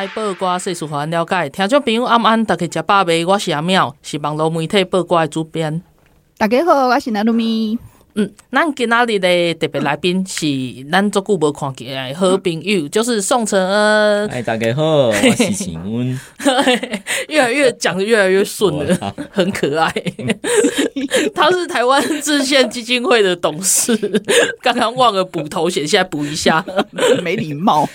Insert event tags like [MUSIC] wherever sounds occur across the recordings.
来报瓜，细数还了解。听众朋友，暗暗大家食饱未？我是阿妙，是网络媒体报瓜的主编。大家好，我是娜露咪。嗯，咱今仔日的特别来宾是咱足久无看见的好朋友，就是宋承恩。[LAUGHS] 哎，大家好，我是承恩。[LAUGHS] 越来越讲的越来越顺了，很可爱。[LAUGHS] 他是台湾制宪基金会的董事，刚刚忘了补头衔，现在补一下，没礼貌。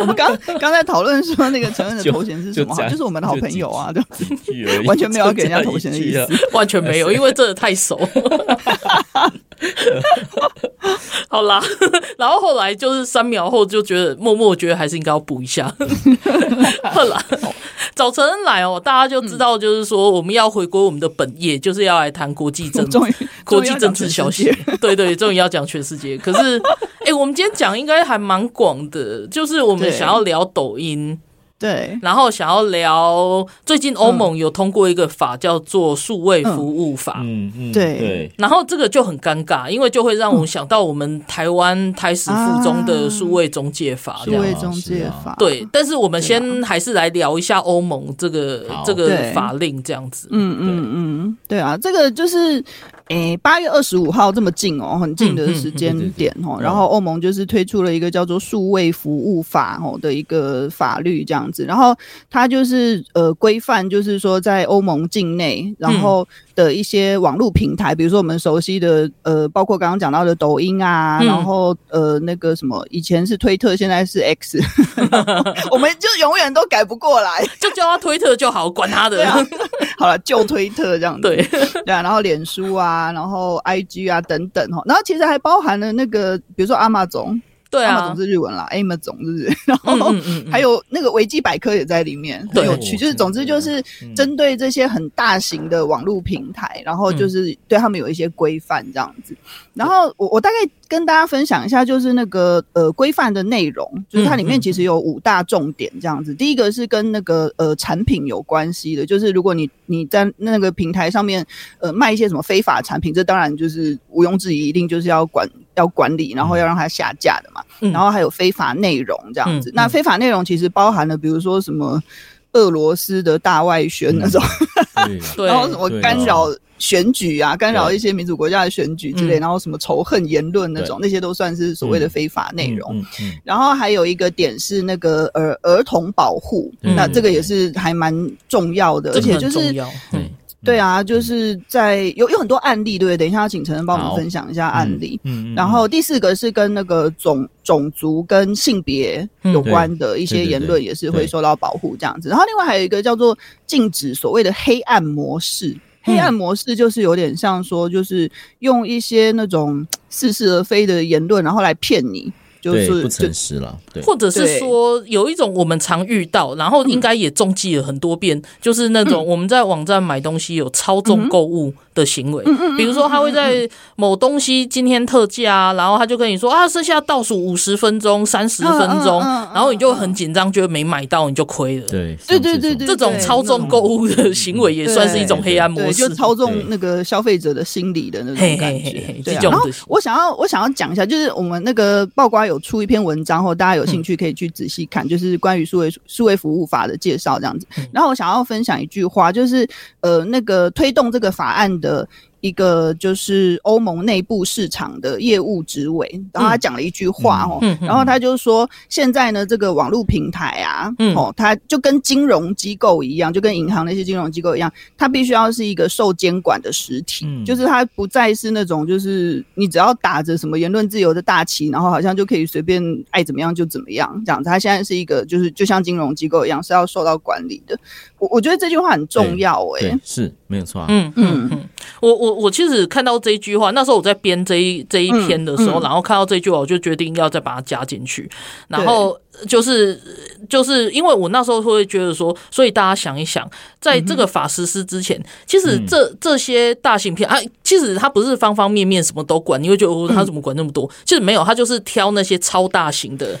我们刚刚在讨论说那个承恩的头衔是什么？就，就，就是我们的好朋友啊，就完全没有要给人家头衔的意思，完全没有，因为真的太熟。[LAUGHS] 好啦，[LAUGHS] 然后后来就是三秒后就觉得默默觉得还是应该要补一下。[LAUGHS] 后来早晨来哦，大家就知道就是说我们要回归我们的本业，就是要来谈国际政治、国际政治消息。对对，终于要讲全世界。可是，哎、欸，我们今天讲应该还蛮广的，就是我们想要聊抖音。对，然后想要聊最近欧盟有通过一个法叫做数位服务法，嗯。嗯，对。对，然后这个就很尴尬，因为就会让我想到我们台湾台史附中的数位中介法，数位中介法，对。但是我们先还是来聊一下欧盟这个这个法令这样子，嗯嗯嗯，对啊，这个就是。诶，八月二十五号这么近哦，很近的时间点哦。然后欧盟就是推出了一个叫做数位服务法哦的一个法律这样子。然后它就是呃规范，就是说在欧盟境内，然后的一些网络平台，比如说我们熟悉的呃，包括刚刚讲到的抖音啊，然后呃那个什么，以前是推特，现在是 X，[LAUGHS] 我们就永远都改不过来，[LAUGHS] 就叫他推特就好，管他的。[LAUGHS] 好了，就推特这样子。对对啊，然后脸书啊。啊，然后 I G 啊等等哈，然后其实还包含了那个，比如说 Amazon，对啊，Amazon 是日文啦，Amazon 是不是？[LAUGHS] 然后还有那个维基百科也在里面，很有趣。就是总之就是针对这些很大型的网络平台，然后就是对他们有一些规范这样子。然后我我大概跟大家分享一下，就是那个呃规范的内容，就是它里面其实有五大重点这样子。第一个是跟那个呃产品有关系的，就是如果你你在那个平台上面呃卖一些什么非法产品，这当然就是毋庸置疑，一定就是要管要管理，然后要让它下架的嘛。然后还有非法内容这样子。那非法内容其实包含了比如说什么俄罗斯的大外宣那种，[LAUGHS] 然后什么干扰。选举啊，干扰一些民主国家的选举之类，然后什么仇恨言论那种，那些都算是所谓的非法内容。然后还有一个点是那个儿儿童保护，那这个也是还蛮重要的，而且就是对啊，就是在有有很多案例，对不对？等一下要请陈恩帮我们分享一下案例。嗯然后第四个是跟那个种种族跟性别有关的一些言论，也是会受到保护这样子。然后另外还有一个叫做禁止所谓的黑暗模式。黑暗模式就是有点像说，就是用一些那种似是而非的言论，然后来骗你。就是不诚实了，对，或者是说有一种我们常遇到，然后应该也中计了很多遍，就是那种我们在网站买东西有操纵购物的行为，比如说他会在某东西今天特价，然后他就跟你说啊，剩下倒数五十分钟、三十分钟，然后你就很紧张，觉得没买到你就亏了。对，对对对对，这种操纵购物的行为也算是一种黑暗模式，就操纵那个消费者的心理的那种感觉。对，然后我想要我想要讲一下，就是我们那个爆瓜有。有出一篇文章，或大家有兴趣可以去仔细看，就是关于数位数位服务法的介绍这样子。然后我想要分享一句话，就是呃，那个推动这个法案的。一个就是欧盟内部市场的业务职位，然后他讲了一句话哦，然后他就说，现在呢，这个网络平台啊，嗯、哦，它就跟金融机构一样，就跟银行那些金融机构一样，它必须要是一个受监管的实体，嗯、就是它不再是那种就是你只要打着什么言论自由的大旗，然后好像就可以随便爱怎么样就怎么样这样子。它现在是一个就是就像金融机构一样，是要受到管理的。我我觉得这句话很重要哎、欸，是。没有错啊。嗯嗯嗯，我我我其实看到这一句话，那时候我在编这一这一篇的时候，然后看到这句话，我就决定要再把它加进去。然后就是就是因为我那时候会觉得说，所以大家想一想，在这个法实施之前，其实这这些大型片啊，其实它不是方方面面什么都管，你会觉得哦，他怎么管那么多？其实没有，他就是挑那些超大型的。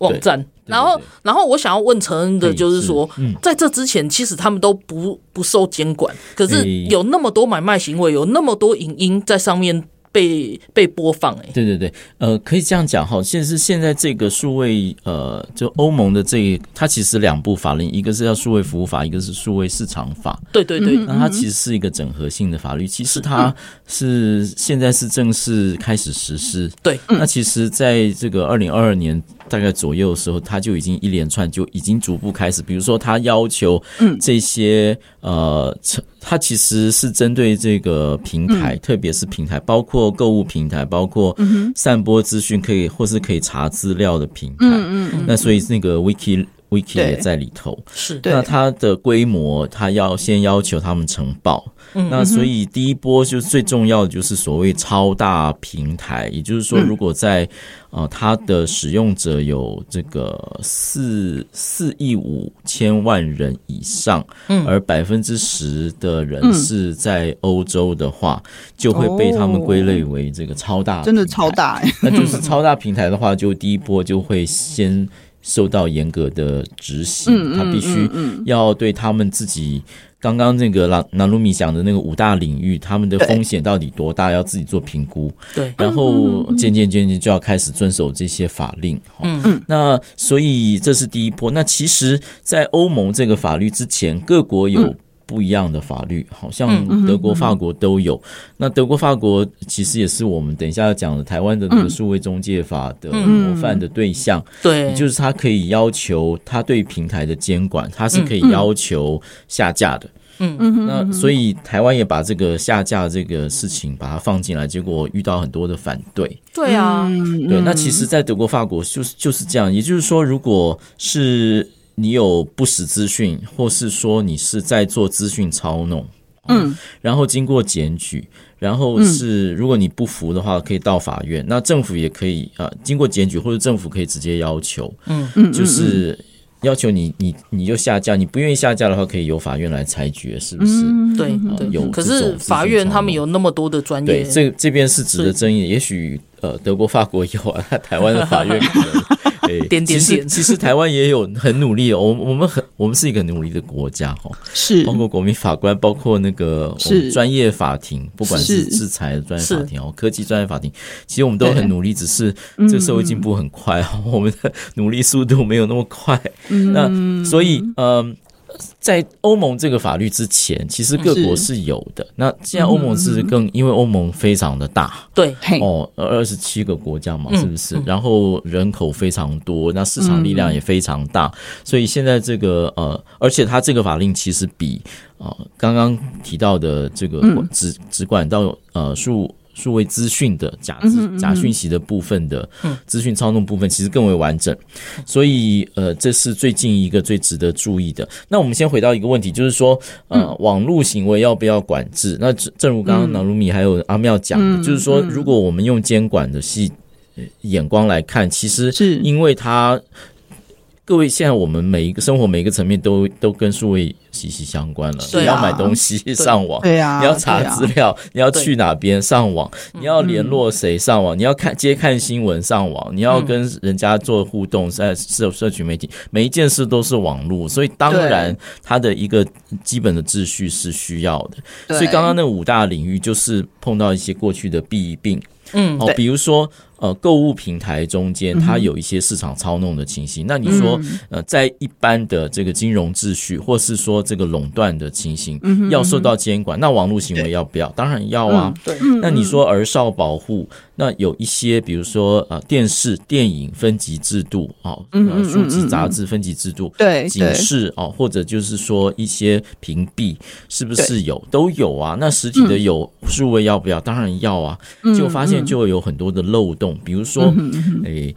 网站，欸、然后，然后我想要问承恩的就是说，嗯、在这之前，其实他们都不不受监管，可是有那么多买卖行为，有那么多影音在上面。被被播放哎、欸，对对对，呃，可以这样讲哈，现在是现在这个数位呃，就欧盟的这个，它其实两部法令，一个是叫数位服务法，一个是数位市场法。对对对，那它其实是一个整合性的法律，其实它是现在是正式开始实施。对，那其实在这个二零二二年大概左右的时候，他就已经一连串就已经逐步开始，比如说他要求这些呃，他其实是针对这个平台，特别是平台包括。购物平台，包括散播资讯可以或是可以查资料的平台，嗯嗯，那所以那个 Wiki Wiki 也在里头，是。那它的规模，它要先要求他们呈报。那所以第一波就是最重要的，就是所谓超大平台，也就是说，如果在呃它的使用者有这个四四亿五千万人以上，而百分之十的人是在欧洲的话，就会被他们归类为这个超大，真的超大。那就是超大平台的话，就第一波就会先受到严格的执行，他必须要对他们自己。刚刚那个南南鲁米讲的那个五大领域，他们的风险到底多大？要自己做评估。对，然后渐渐渐渐就要开始遵守这些法令。嗯嗯。那所以这是第一波。那其实，在欧盟这个法律之前，各国有。不一样的法律，好像德国、法国都有。那德国、法国其实也是我们等一下要讲的台湾的那个数位中介法的模范的对象。对，就是他可以要求他对平台的监管，他是可以要求下架的。嗯嗯。那所以台湾也把这个下架这个事情把它放进来，结果遇到很多的反对。对啊，对。那其实，在德国、法国就是就是这样。也就是说，如果是你有不实资讯，或是说你是在做资讯操弄，嗯，然后经过检举，然后是如果你不服的话，可以到法院。那政府也可以啊，经过检举或者政府可以直接要求，嗯嗯，就是要求你你你就下架，你不愿意下架的话，可以由法院来裁决，是不是？对对，有。可是法院他们有那么多的专业，对，这这边是值得争议。也许呃，德国、法国有啊，台湾的法院 [LAUGHS] 可能。[LAUGHS] 点点点，其实其实台湾也有很努力哦，我我们很我们是一个努力的国家哈，是。包括国民法官，包括那个专业法庭，不管是制裁的专业法庭哦，科技专业法庭，其实我们都很努力，只是这个社会进步很快，[LAUGHS] 我们的努力速度没有那么快，那所以嗯。在欧盟这个法律之前，其实各国是有的。那现在欧盟是更，因为欧盟非常的大，对哦，二十七个国家嘛，是不是？嗯、然后人口非常多，那市场力量也非常大，嗯、所以现在这个呃，而且它这个法令其实比啊刚刚提到的这个只只管到呃数。数位资讯的假资假讯息的部分的资讯操纵部分，其实更为完整，所以呃，这是最近一个最值得注意的。那我们先回到一个问题，就是说呃，网络行为要不要管制？那正如刚刚南鲁米还有阿妙讲的，就是说，如果我们用监管的系眼光来看，其实是因为它。各位，现在我们每一个生活每一个层面都都跟数位息息相关了。啊、你要买东西上网，对啊，[LAUGHS] 你要查资料，啊、你要去哪边上网，你要联络谁上网，嗯、你要看接看新闻上网，你要跟人家做互动，在社社群媒体，每一件事都是网络，所以当然它的一个基本的秩序是需要的。对所以刚刚那五大领域就是碰到一些过去的弊病，嗯，哦，比如说。呃，购物平台中间它有一些市场操弄的情形。嗯、那你说，呃，在一般的这个金融秩序，或是说这个垄断的情形，要受到监管，那网络行为要不要？当然要啊。嗯、对。那你说儿少保护？那有一些，比如说呃，电视、电影分级制度哦，呃，书籍、杂志分级制度，对，警示哦，或者就是说一些屏蔽，是不是有？都有啊。那实体的有，数位要不要？当然要啊。就发现就会有很多的漏洞，比如说，诶。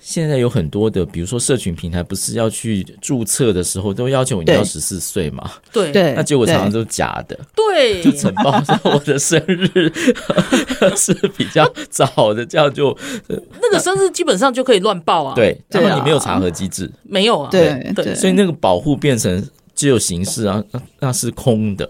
现在有很多的，比如说社群平台，不是要去注册的时候都要求你要十四岁嘛？对对，那结果常常都是假的，对，就承报说我的生日 [LAUGHS] 是比较早的，这样就 [LAUGHS] 那个生日基本上就可以乱报啊。对，然后你没有查核机制，没有啊。对对，所以那个保护变成只有形式啊，那是空的。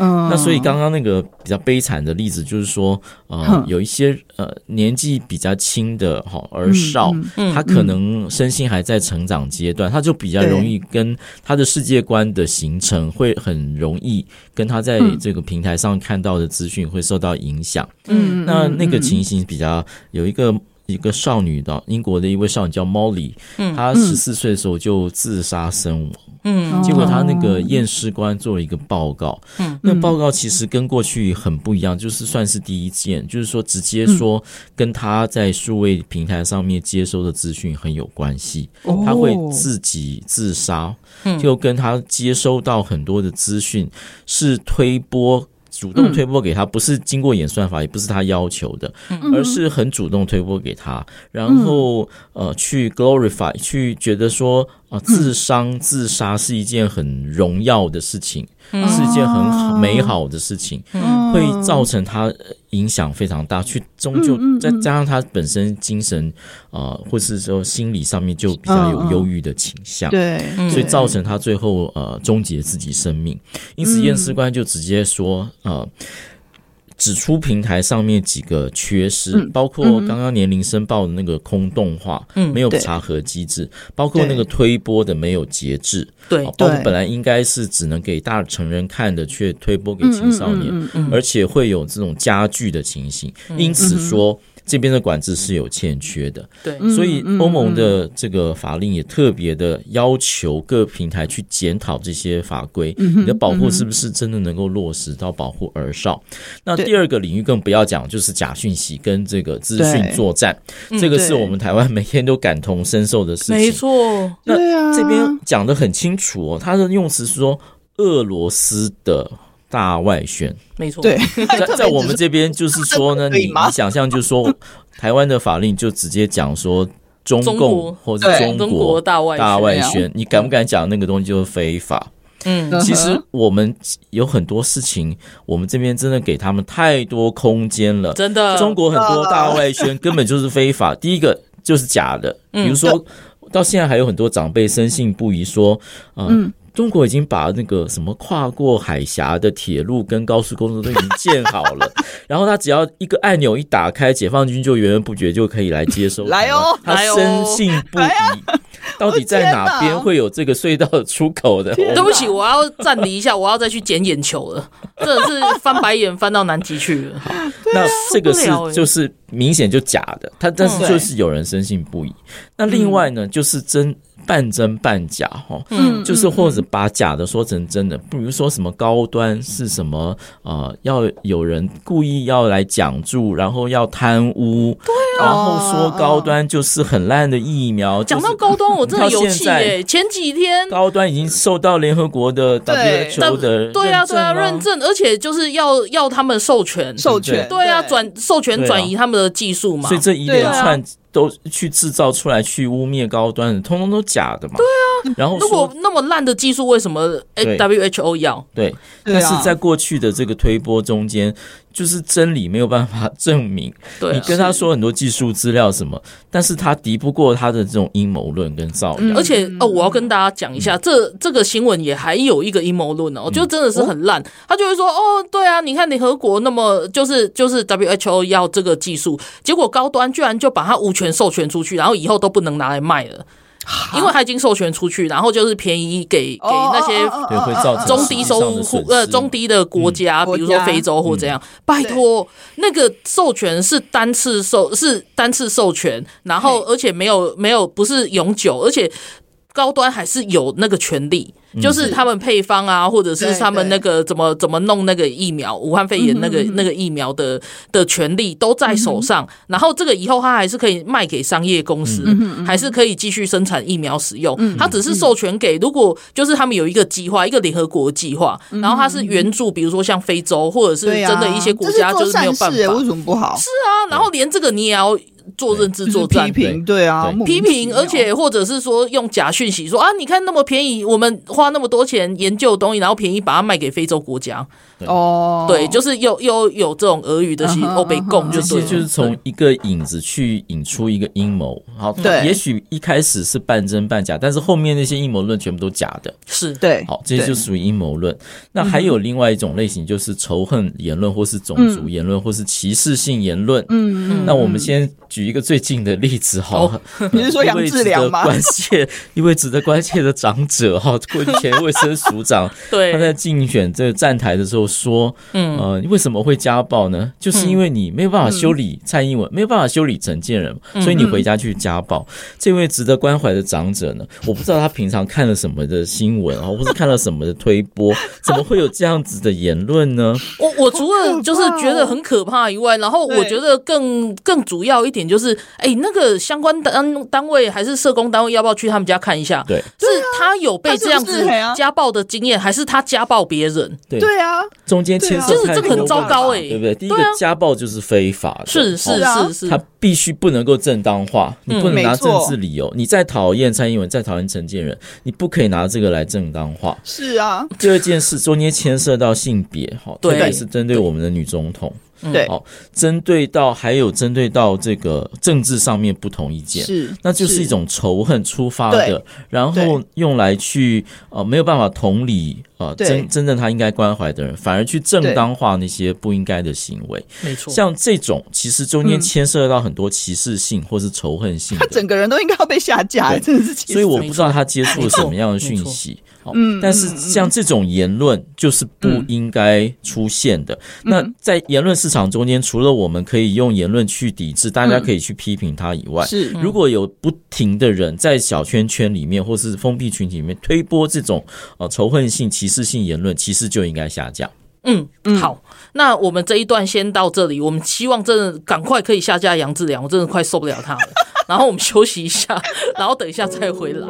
嗯，那所以刚刚那个比较悲惨的例子就是说，呃，有一些呃年纪比较轻的哈儿少，他可能身心还在成长阶段，他就比较容易跟他的世界观的形成会很容易跟他在这个平台上看到的资讯会受到影响。嗯，那那个情形比较有一个。一个少女的英国的一位少女叫 Molly，嗯，她十四岁的时候就自杀身亡，嗯，结果他那个验尸官做了一个报告，嗯，那报告其实跟过去很不一样，就是算是第一件，就是说直接说跟他在数位平台上面接收的资讯很有关系，他会自己自杀，就跟他接收到很多的资讯是推波。主动推波给他，不是经过演算法，也不是他要求的，而是很主动推波给他，然后呃，去 glorify，去觉得说啊，自伤自杀是一件很荣耀的事情。是一件很美好的事情，会造成他影响非常大。去终究再加上他本身精神啊、呃，或是说心理上面就比较有忧郁的倾向，对，所以造成他最后呃终结自己生命。因此验尸官就直接说呃。指出平台上面几个缺失，嗯、包括刚刚年龄申报的那个空洞化，嗯、没有查核机制，包括那个推播的没有节制，对，包括本来应该是只能给大成人看的，却推播给青少年，而且会有这种加剧的情形，嗯、因此说。这边的管制是有欠缺的，对，所以欧盟的这个法令也特别的要求各平台去检讨这些法规，你的保护是不是真的能够落实到保护儿少？那第二个领域更不要讲，就是假讯息跟这个资讯作战，这个是我们台湾每天都感同身受的事情。没错，那这边讲的很清楚哦，他的用词是说俄罗斯的。大外宣，没错。对，[LAUGHS] 在在我们这边就是说呢，你你想象就是说，[LAUGHS] 台湾的法令就直接讲说中共或者中国大外大外宣，你敢不敢讲那个东西就是非法？嗯，其实我们有很多事情，我们这边真的给他们太多空间了。真的，中国很多大外宣 [LAUGHS] 根本就是非法。第一个就是假的，比如说到现在还有很多长辈深信不疑说，嗯。中国已经把那个什么跨过海峡的铁路跟高速公路都已经建好了，[LAUGHS] 然后他只要一个按钮一打开，解放军就源源不绝就可以来接收。来哦，他深信不疑。[LAUGHS] 到底在哪边会有这个隧道的出口的？[LAUGHS] 对不起，我要暂离一下，我要再去捡眼球了。真的是翻白眼翻到南极去了。好，那这个是就是明显就假的，他但是就是有人深信不疑。那另外呢，就是真。半真半假，哈，嗯，就是或者把假的说成真的，比如说什么高端是什么，呃，要有人故意要来讲住，然后要贪污，对啊，然后说高端就是很烂的疫苗。讲到高端，我真的有气耶！前几天。高端已经受到联合国的 WHO 的对啊对啊认证，而且就是要要他们授权授权，对啊转授权转移他们的技术嘛，所以这一连串。都去制造出来去污蔑高端的，通通都假的嘛？对啊，然后如果那么烂的技术，为什么 WHO 要？对，但是在过去的这个推波中间。就是真理没有办法证明，对，你跟他说很多技术资料什么，但是他敌不过他的这种阴谋论跟造谣。而且哦，我要跟大家讲一下，这这个新闻也还有一个阴谋论哦，就真的是很烂。他就会说哦，对啊，你看联合国那么就是就是 WHO 要这个技术，结果高端居然就把它无权授权出去，然后以后都不能拿来卖了。因为他已经授权出去，然后就是便宜给给那些中低收入户呃中低的国家，比如说非洲或这样。拜托，那个授权是单次授是单次授权，然后而且没有没有不是永久，而且高端还是有那个权利。就是他们配方啊，或者是他们那个怎么怎么弄那个疫苗，武汉肺炎那个那个疫苗的的权利都在手上。然后这个以后他还是可以卖给商业公司，还是可以继续生产疫苗使用。他只是授权给，如果就是他们有一个计划，一个联合国计划，然后他是援助，比如说像非洲或者是真的一些国家，就是没有办法。为什么不好？是啊，然后连这个你也要做认知作战，批评，对啊，批评，而且或者是说用假讯息说啊，你看那么便宜，我们花那么多钱研究东西，然后便宜把它卖给非洲国家。哦，对，就是又又有这种俄语的西欧北共，就是就是从一个影子去引出一个阴谋。好，对，也许一开始是半真半假，但是后面那些阴谋论全部都假的，是对。好，这些就属于阴谋论。那还有另外一种类型，就是仇恨言论，或是种族言论，或是歧视性言论。嗯嗯。那我们先举一个最近的例子，好，[LAUGHS] 你是说杨志良吗？关切一位值得关切的长者，哈，[LAUGHS] 过去前卫生署长，对，他在竞选这个站台的时候。说，嗯，呃，为什么会家暴呢？就是因为你没有办法修理蔡英文，没有办法修理陈建仁，所以你回家去家暴。这位值得关怀的长者呢，我不知道他平常看了什么的新闻啊，或是看了什么的推播，怎么会有这样子的言论呢？我我除了就是觉得很可怕以外，然后我觉得更更主要一点就是，哎，那个相关单单位还是社工单位，要不要去他们家看一下？对，是他有被这样子家暴的经验，还是他家暴别人？对，对啊。中间牵涉就是这个很糟糕哎，对不对？第一个家暴就是非法的，是是是是，他必须不能够正当化，你不能拿政治理由。你再讨厌蔡英文，再讨厌陈建仁，你不可以拿这个来正当化。是啊，第二件事中间牵涉到性别，哈，特别是针对我们的女总统。对，哦，针对到还有针对到这个政治上面不同意见，是，那就是。一种仇恨出发的，然后用来去呃没有办法同理呃真真正他应该关怀的人，反而去正当化那些不应该的行为，没错，像这种其实中间牵涉到很多歧视性或是仇恨性，他整个人都应该要被下架，真的是，所以我不知道他接触了什么样的讯息。嗯，但是像这种言论就是不应该出现的。嗯、那在言论市场中间，除了我们可以用言论去抵制，大家可以去批评他以外，是、嗯、如果有不停的人在小圈圈里面或是封闭群体里面推波这种呃仇恨性、歧视性言论，其实就应该下架。嗯，好，那我们这一段先到这里。我们希望真的赶快可以下架杨志良，我真的快受不了他了。[LAUGHS] 然后我们休息一下，然后等一下再回来。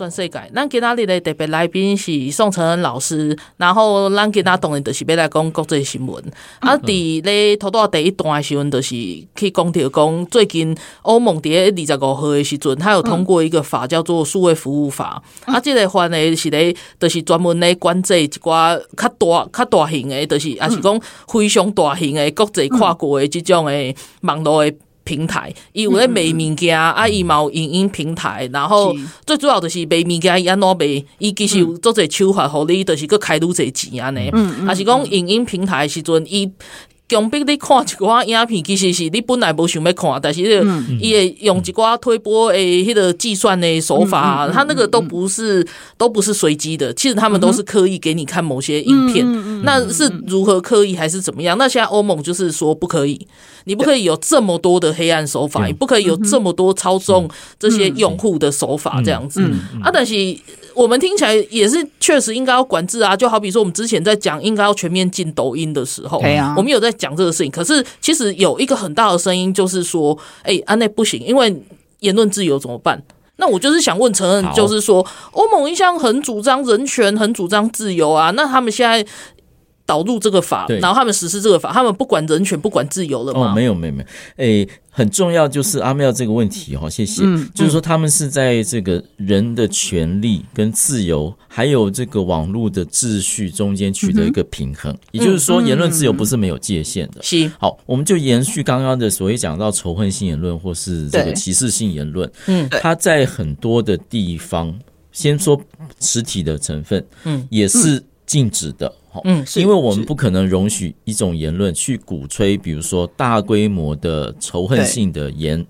全世界，咱今仔日的特别来宾是宋承恩老师，然后咱今仔当然就是要来讲国际新闻。嗯、啊，伫咧头段第一段的新闻，就是去讲到讲最近欧盟伫二十五号的时阵，他有通过一个法叫做数位服务法。嗯、啊，这个法呢是咧，就是专门咧管制一寡较大、较大型的，就是也是讲非常大型的国际跨国的这种的网络的。平台，伊有咧卖物件，啊，伊嘛有影音平台，然后最主要就是卖物件，伊安怎卖，伊其实有做者手法，互你就是搁开愈侪钱安尼，还是讲影音平台时阵伊。强逼你看一寡影片，其实是你本来无想要看，但是伊会用一寡推波诶，迄个计算的手法，他那个都不是都不是随机的，其实他们都是刻意给你看某些影片。那是如何刻意还是怎么样？那现在欧盟就是说不可以，你不可以有这么多的黑暗手法，你不可以有这么多操纵这些用户的手法，这样子。啊，但是。我们听起来也是确实应该要管制啊，就好比说我们之前在讲应该要全面禁抖音的时候，我们有在讲这个事情。可是其实有一个很大的声音就是说，哎，啊内不行，因为言论自由怎么办？那我就是想问承恩，就是说欧盟一向很主张人权，很主张自由啊，那他们现在。导入这个法，然后他们实施这个法，他们不管人权，不管自由了吗？哦，没有，没有，没有。诶，很重要就是阿妙这个问题哈，谢谢。嗯，就是说他们是在这个人的权利跟自由，还有这个网络的秩序中间取得一个平衡。也就是说，言论自由不是没有界限的。是。好，我们就延续刚刚的所谓讲到仇恨性言论或是这个歧视性言论。嗯，他在很多的地方，先说实体的成分，嗯，也是。禁止的。嗯，因为我们不可能容许一种言论去鼓吹，比如说大规模的仇恨性的言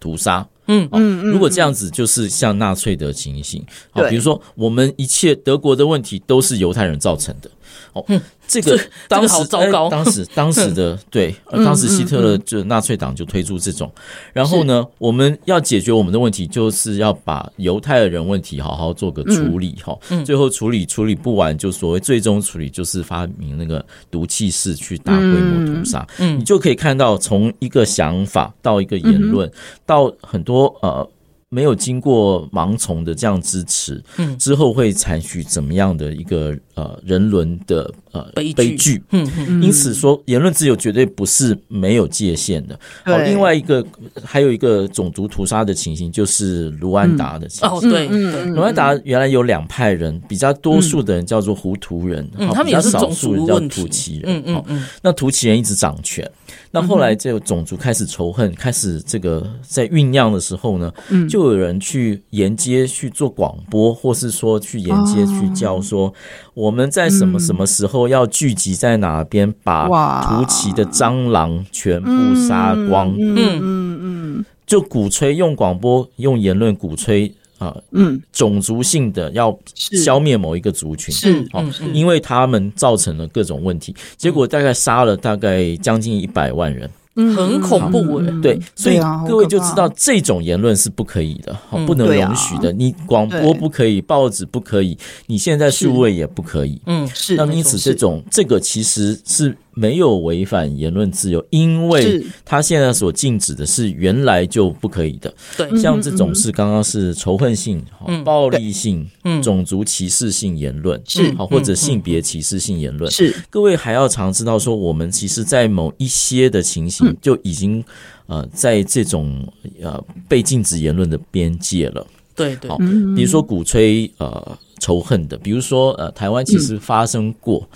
屠杀。嗯嗯，如果这样子，就是像纳粹的情形。好，比如说我们一切德国的问题都是犹太人造成的。哦，这个当时糟糕，当时当时的 [LAUGHS] 对，当时希特勒就纳粹党就推出这种，然后呢，我们要解决我们的问题，就是要把犹太人问题好好做个处理哈。最后处理处理不完，就所谓最终处理，就是发明那个毒气室去大规模屠杀。嗯，你就可以看到，从一个想法到一个言论，到很多呃。没有经过盲从的这样支持，嗯，之后会采取怎么样的一个呃人伦的呃悲剧？悲剧，嗯嗯，因此说言论自由绝对不是没有界限的。好，另外一个还有一个种族屠杀的情形，就是卢安达的情形。哦，对，卢安达原来有两派人，比较多数的人叫做胡图人，嗯，他们也是种族人叫图奇人，嗯嗯嗯，那图奇人一直掌权。那后来这个种族开始仇恨，开始这个在酝酿的时候呢，就有人去沿街去做广播，或是说去沿街去叫说，我们在什么什么时候要聚集在哪边，把图奇的蟑螂全部杀光。嗯嗯嗯，就鼓吹用广播用言论鼓吹。啊，嗯，种族性的要消灭某一个族群，是，好，因为他们造成了各种问题，结果大概杀了大概将近一百万人。很恐怖诶，对，所以各位就知道这种言论是不可以的，不能容许的。你广播不可以，报纸不可以，你现在数位也不可以。嗯，是。那因此，这种这个其实是没有违反言论自由，因为他现在所禁止的是原来就不可以的。对，像这种是刚刚是仇恨性、暴力性、种族歧视性言论，是。好或者性别歧视性言论。是，各位还要常知道说，我们其实，在某一些的情形。就已经呃，在这种呃被禁止言论的边界了。对对，好，比如说鼓吹呃仇恨的，比如说呃台湾其实发生过，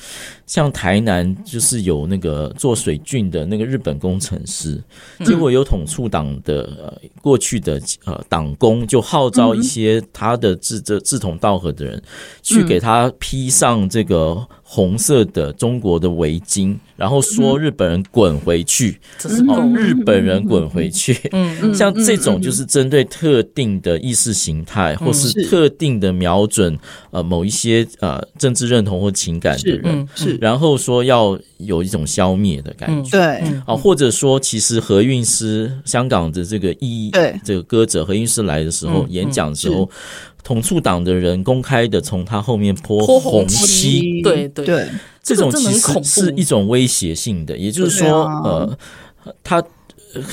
像台南就是有那个做水郡的那个日本工程师，结果有统促党的呃过去的呃党工就号召一些他的志这志同道合的人去给他披上这个。红色的中国的围巾，然后说日本人滚回去，这是哦，日本人滚回去。嗯嗯，像这种就是针对特定的意识形态，或是特定的瞄准呃某一些呃政治认同或情感的人，是，然后说要有一种消灭的感觉。对，啊，或者说其实何韵诗香港的这个艺对。这个歌者何韵诗来的时候演讲的时候。统促党的人公开的从他后面泼红漆，对对。对，这种其实是一种威胁性的，也就是说，呃，他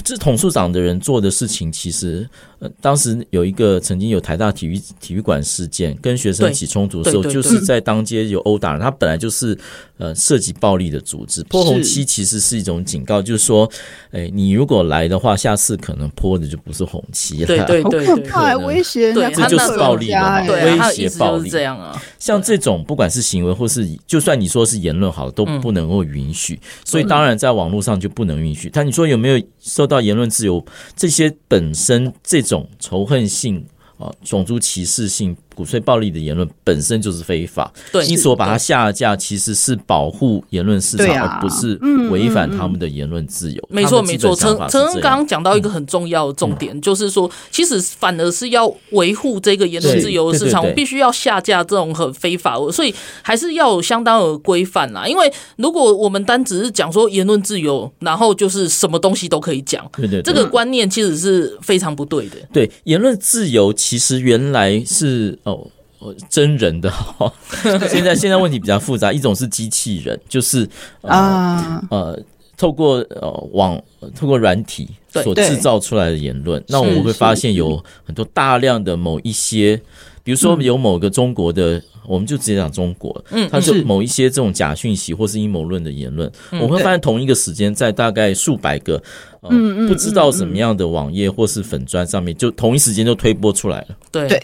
这统促党的人做的事情，其实。呃，当时有一个曾经有台大体育体育馆事件，跟学生起冲突的时候，就是在当街有殴打人。他本来就是呃涉及暴力的组织，泼红漆其实是一种警告，就是说，哎，你如果来的话，下次可能泼的就不是红漆了。对对 [LAUGHS] 对，好可怕，威胁，这就是暴力了，威胁暴力这样啊。像这种不管是行为或是，就算你说是言论好了，都不能够允许。所以当然在网络上就不能允许。但你说有没有受到言论自由？这些本身这。种仇恨性啊，种族歧视性。鼓吹暴力的言论本身就是非法，对，因此我把它下架，其实是保护言论市场，而不是违反他们的言论自由。没错，没错。陈陈恩刚刚讲到一个很重要的重点，就是说，其实反而是要维护这个言论自由的市场，我必须要下架这种很非法，所以还是要有相当的规范啦。因为如果我们单只是讲说言论自由，然后就是什么东西都可以讲，对对，这个观念其实是非常不对的。对，言论自由其实原来是。哦，真人的哈，[LAUGHS] 现在现在问题比较复杂，一种是机器人，就是啊。呃，呃，透过呃网透过软体所制造出来的言论，那我们会发现有很多大量的某一些，比如说有某个中国的，嗯、我们就直接讲中国，嗯，它是某一些这种假讯息或是阴谋论的言论，嗯、我们会发现同一个时间在大概数百个。嗯，不知道什么样的网页或是粉砖上面，就同一时间就推播出来了。对。对，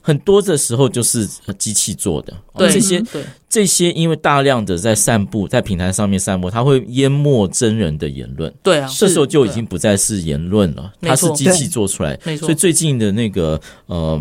很多的时候就是机器做的。对，这些对这些，因为大量的在散布在平台上面散布，它会淹没真人的言论。对啊，这时候就已经不再是言论了，它是机器做出来。没错。所以最近的那个呃，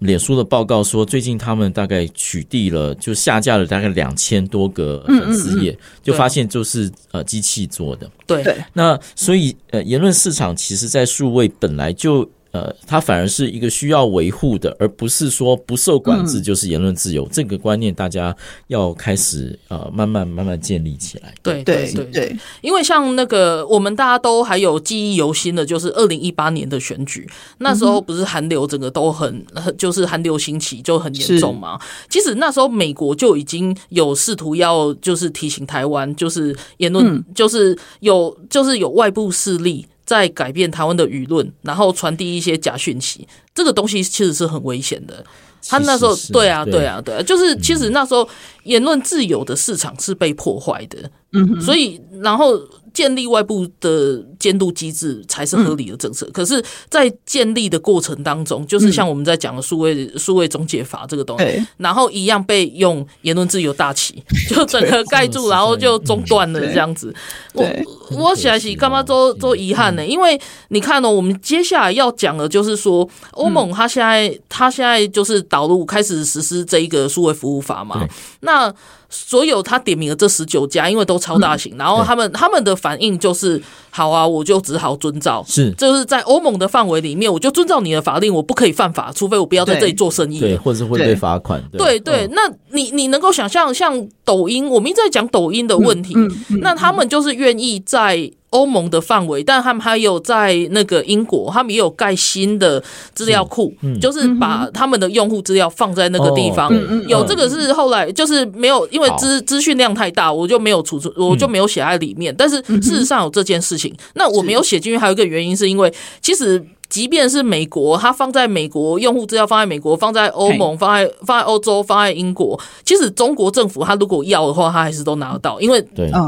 脸书的报告说，最近他们大概取缔了，就下架了大概两千多个粉丝页，就发现就是呃机器做的。对，那所以呃，言论市场其实在数位本来就。呃，它反而是一个需要维护的，而不是说不受管制就是言论自由。嗯、这个观念大家要开始呃慢慢慢慢建立起来。对对对对，因为像那个我们大家都还有记忆犹新的，就是二零一八年的选举，那时候不是韩流整个都很就是韩流兴起就很严重嘛。其实那时候美国就已经有试图要就是提醒台湾，就是言论、嗯、就是有就是有外部势力。在改变台湾的舆论，然后传递一些假讯息，这个东西其实是很危险的。他那时候，对啊，对啊，对啊，就是其实那时候言论自由的市场是被破坏的。嗯，所以然后。建立外部的监督机制才是合理的政策。可是，在建立的过程当中，就是像我们在讲的数位数位总解法这个东西，然后一样被用言论自由大旗 [LAUGHS] 就整个盖住，然后就中断了这样子。我我想起干嘛都都遗憾呢？因为你看呢，我们接下来要讲的就是说，欧盟它现在它现在就是导入开始实施这一个数位服务法嘛。那所有他点名的这十九家，因为都超大型，然后他们他们的反应就是，好啊，我就只好遵照，是，就是在欧盟的范围里面，我就遵照你的法令，我不可以犯法，除非我不要在这里做生意，对，或者是会被罚款，对。对。那你你能够想象，像抖音，我们一直在讲抖音的问题，那他们就是愿意在。欧盟的范围，但他们还有在那个英国，他们也有盖新的资料库，嗯、就是把他们的用户资料放在那个地方。哦、有这个是后来就是没有，因为资资讯量太大，我就没有储存，我就没有写在里面。嗯、但是事实上有这件事情，那我没有写进去，还有一个原因是因为其实。即便是美国，它放在美国用户资料放在美国，放在欧盟，放在放在欧洲，放在英国。其实中国政府它如果要的话，它还是都拿得到，因为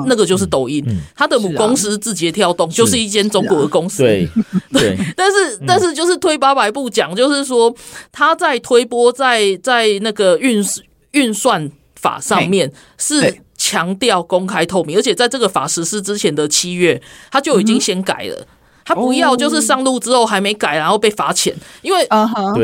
那个就是抖音，它的母公司字节跳动就是一间中国的公司。对。[LAUGHS] 对，但是但是就是推八百步讲，就是说它在推波在在那个运运算法上面是强调公开透明，而且在这个法实施之前的七月，他就已经先改了。他不要，就是上路之后还没改，然后被罚钱，因为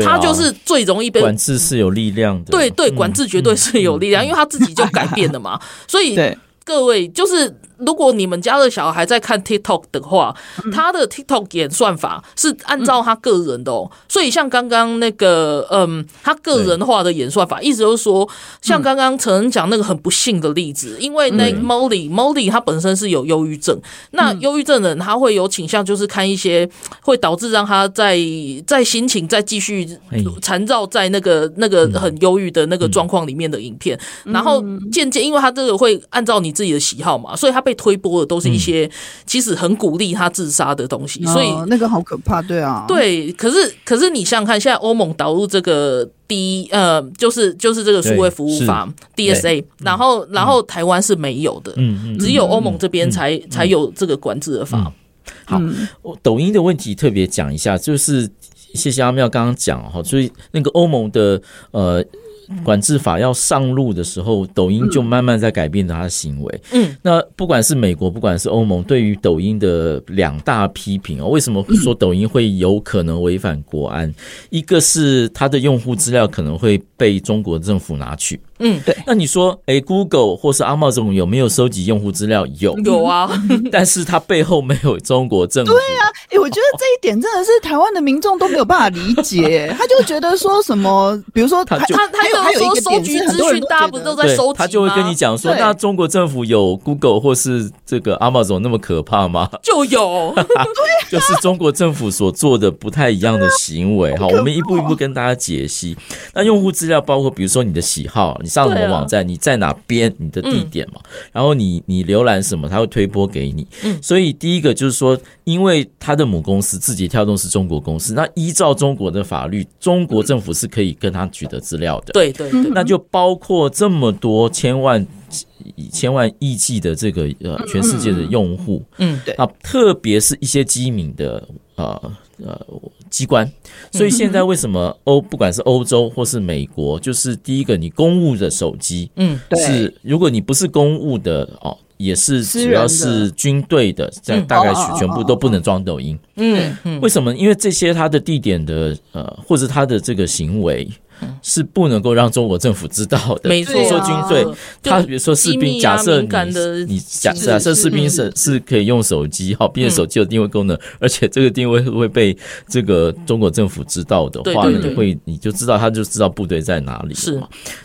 他就是最容易被管制是有力量的。对对，管制绝对是有力量，因为他自己就改变了嘛，所以各位就是。如果你们家的小孩在看 TikTok 的话，他的 TikTok 演算法是按照他个人的哦，所以像刚刚那个，嗯，他个人化的演算法，意思就是说，像刚刚陈恩讲那个很不幸的例子，因为那 Molly Molly 他本身是有忧郁症，那忧郁症人他会有倾向，就是看一些会导致让他在在心情再继续缠绕在那个那个很忧郁的那个状况里面的影片，然后渐渐，因为他这个会按照你自己的喜好嘛，所以他被。推波的都是一些其实很鼓励他自杀的东西，所以那个好可怕，对啊，对。可是可是你想想看，现在欧盟导入这个 D 呃，就是就是这个数位服务法 DSA，然后然后台湾是没有的，嗯，只有欧盟这边才才有这个管制的法。好，我抖音的问题特别讲一下，就是谢谢阿妙刚刚讲哈，所以那个欧盟的呃。管制法要上路的时候，抖音就慢慢在改变它的行为。嗯，那不管是美国，不管是欧盟，对于抖音的两大批评啊，为什么说抖音会有可能违反国安？一个是它的用户资料可能会被中国政府拿去。嗯，对。那你说，哎、欸、，Google 或是 Amazon 有没有收集用户资料？有，[LAUGHS] 有啊。[LAUGHS] 但是它背后没有中国政府。对啊，哎、欸，我觉得这一点真的是台湾的民众都没有办法理解。[LAUGHS] 他就觉得说什么，比如说他他他有还有说收集资讯，大家不都在收集吗？他就会跟你讲说，那中国政府有 Google 或是这个 Amazon 那么可怕吗？就有，就是中国政府所做的不太一样的行为。好，我们一步一步跟大家解析。那用户资料包括，比如说你的喜好，你。上什么网站？你在哪边？你的地点嘛？然后你你浏览什么？他会推播给你。所以第一个就是说，因为他的母公司字节跳动是中国公司，那依照中国的法律，中国政府是可以跟他取得资料的。对对对，那就包括这么多千万、千万亿计的这个呃全世界的用户。嗯，对。啊，特别是一些机敏的呃呃。机关。所以现在为什么欧不管是欧洲或是美国，就是第一个，你公务的手机，嗯，是如果你不是公务的哦。也是，只要是军队的，这样大概全部都不能装抖音。嗯，为什么？因为这些它的地点的呃，或者它的这个行为。是不能够让中国政府知道的。没错，说军队，他比如说士兵，假设你你假假设士兵是是可以用手机，好，并且手机有定位功能，而且这个定位会被这个中国政府知道的话，你会你就知道他就知道部队在哪里。是，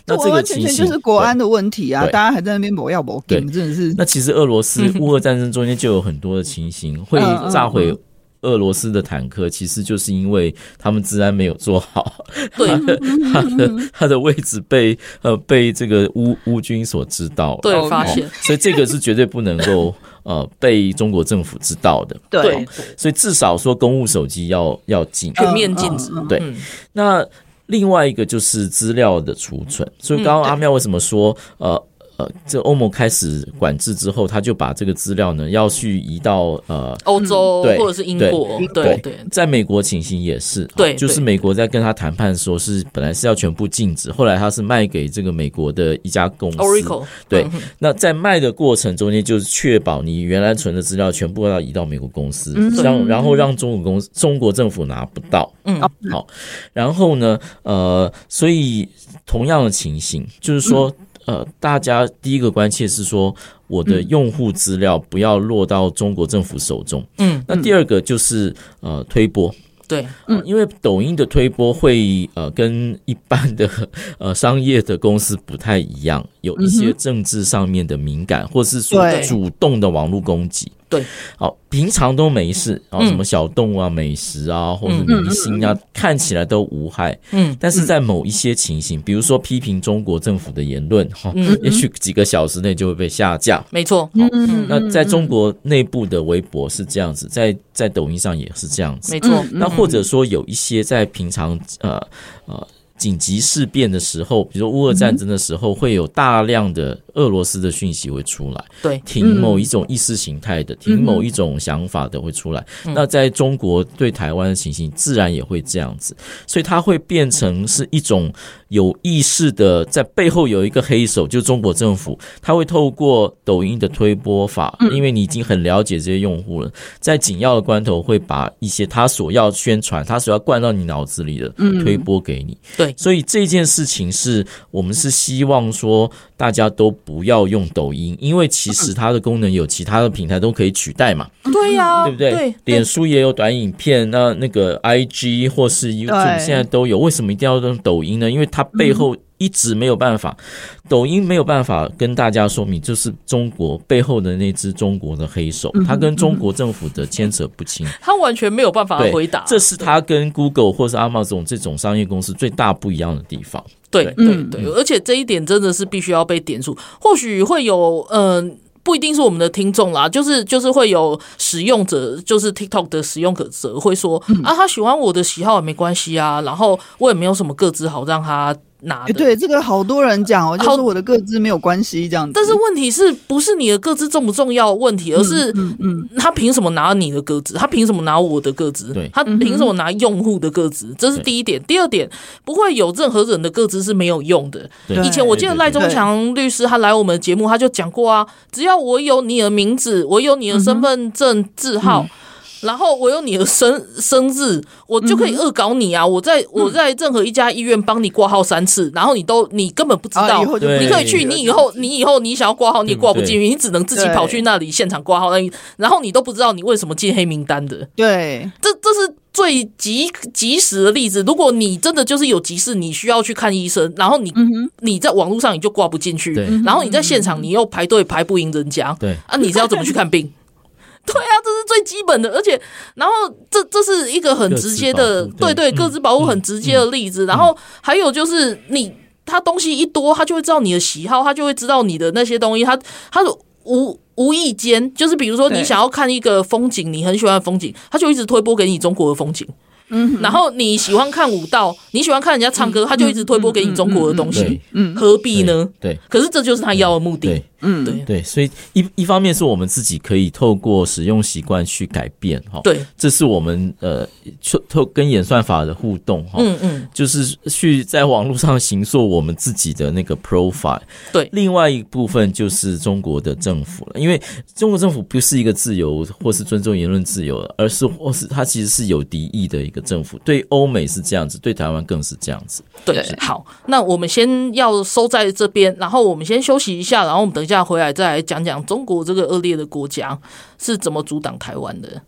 那这个情形就是国安的问题啊！大家还在那边搏要搏，对，真的是。那其实俄罗斯乌俄战争中间就有很多的情形会炸毁。俄罗斯的坦克其实就是因为他们治安没有做好，对，[LAUGHS] 他的他的位置被呃被这个乌乌军所知道，对，发现，所以这个是绝对不能够 [LAUGHS] 呃被中国政府知道的，对，所以至少说公务手机要要禁，全面禁止，对。那另外一个就是资料的储存，所以刚刚阿妙为什么说呃？呃，这欧盟开始管制之后，他就把这个资料呢要去移到呃欧洲，或者是英国，对对，对。在美国情形也是，对，就是美国在跟他谈判的时候是本来是要全部禁止，后来他是卖给这个美国的一家公司，Oracle，对。那在卖的过程中间，就是确保你原来存的资料全部要移到美国公司，让然后让中国公司中国政府拿不到，嗯，好。然后呢，呃，所以同样的情形就是说。呃，大家第一个关切是说，我的用户资料不要落到中国政府手中。嗯，那第二个就是呃推播，对，嗯，因为抖音的推播会呃跟一般的 [LAUGHS] 呃商业的公司不太一样，有一些政治上面的敏感，或是说主动的网络攻击。对，好，平常都没事，然后什么小动物啊、美食啊，或者明星啊，看起来都无害。嗯，但是在某一些情形，比如说批评中国政府的言论，哈，也许几个小时内就会被下架。没错，嗯，那在中国内部的微博是这样子，在在抖音上也是这样子。没错，那或者说有一些在平常呃呃。紧急事变的时候，比如说乌俄战争的时候，会有大量的俄罗斯的讯息会出来，对，挺某一种意识形态的，挺某一种想法的会出来。那在中国对台湾的情形，自然也会这样子，所以它会变成是一种有意识的，在背后有一个黑手，就中国政府，他会透过抖音的推播法，因为你已经很了解这些用户了，在紧要的关头会把一些他所要宣传、他所要灌到你脑子里的推播给你，对。所以这件事情是我们是希望说大家都不要用抖音，因为其实它的功能有其他的平台都可以取代嘛。对呀，对不对？脸书也有短影片，那那个 IG 或是 YouTube 现在都有，为什么一定要用抖音呢？因为它背后。一直没有办法，抖音没有办法跟大家说明，就是中国背后的那只中国的黑手，他跟中国政府的牵扯不清，他完全没有办法回答。这是他跟 Google 或是 Amazon 这种商业公司最大不一样的地方。对对对，而且这一点真的是必须要被点出。或许会有，嗯，不一定是我们的听众啦，就是就是会有使用者，就是 TikTok 的使用者会说啊，他喜欢我的喜好也没关系啊，然后我也没有什么个资好让他。拿的、欸、对这个好多人讲哦，就是我的个资没有关系这样子。但是问题是不是你的个资重不重要问题，而是嗯嗯，他凭什么拿你的个资？他凭什么拿我的个资？对，他凭什么拿用户的个资？这是第一点。第二点，不会有任何人的个资是没有用的。以前我记得赖中强律师他来我们的节目，他就讲过啊，只要我有你的名字，我有你的身份证字号。嗯然后我有你的生生日，我就可以恶搞你啊！嗯、我在我在任何一家医院帮你挂号三次，然后你都你根本不知道，你可以去，你以后你以后你想要挂号你也挂不进去，你只能自己跑去那里现场挂号，那然后你都不知道你为什么进黑名单的。对，这这是最及及时的例子。如果你真的就是有急事，你需要去看医生，然后你、嗯、你在网络上你就挂不进去，然后你在现场你又排队排不赢人家，对啊，你是要怎么去看病？这是最基本的，而且，然后这这是一个很直接的，对对，各自保护很直接的例子。然后还有就是，你他东西一多，他就会知道你的喜好，他就会知道你的那些东西。他他无无意间，就是比如说你想要看一个风景，你很喜欢的风景，他就一直推播给你中国的风景。嗯，然后你喜欢看舞蹈，你喜欢看人家唱歌，他就一直推播给你中国的东西，嗯，何必呢？对，可是这就是他要的目的。嗯，对。对，所以一一方面是我们自己可以透过使用习惯去改变哈，对，这是我们呃透透跟演算法的互动哈，嗯嗯，就是去在网络上行塑我们自己的那个 profile，对，另外一部分就是中国的政府了，因为中国政府不是一个自由或是尊重言论自由的，而是或是它其实是有敌意的一个政府，对欧美是这样子，对台湾更是这样子。对，好，那我们先要收在这边，然后我们先休息一下，然后我们等一下回来再来讲讲中国这个恶劣的国家是怎么阻挡台湾的。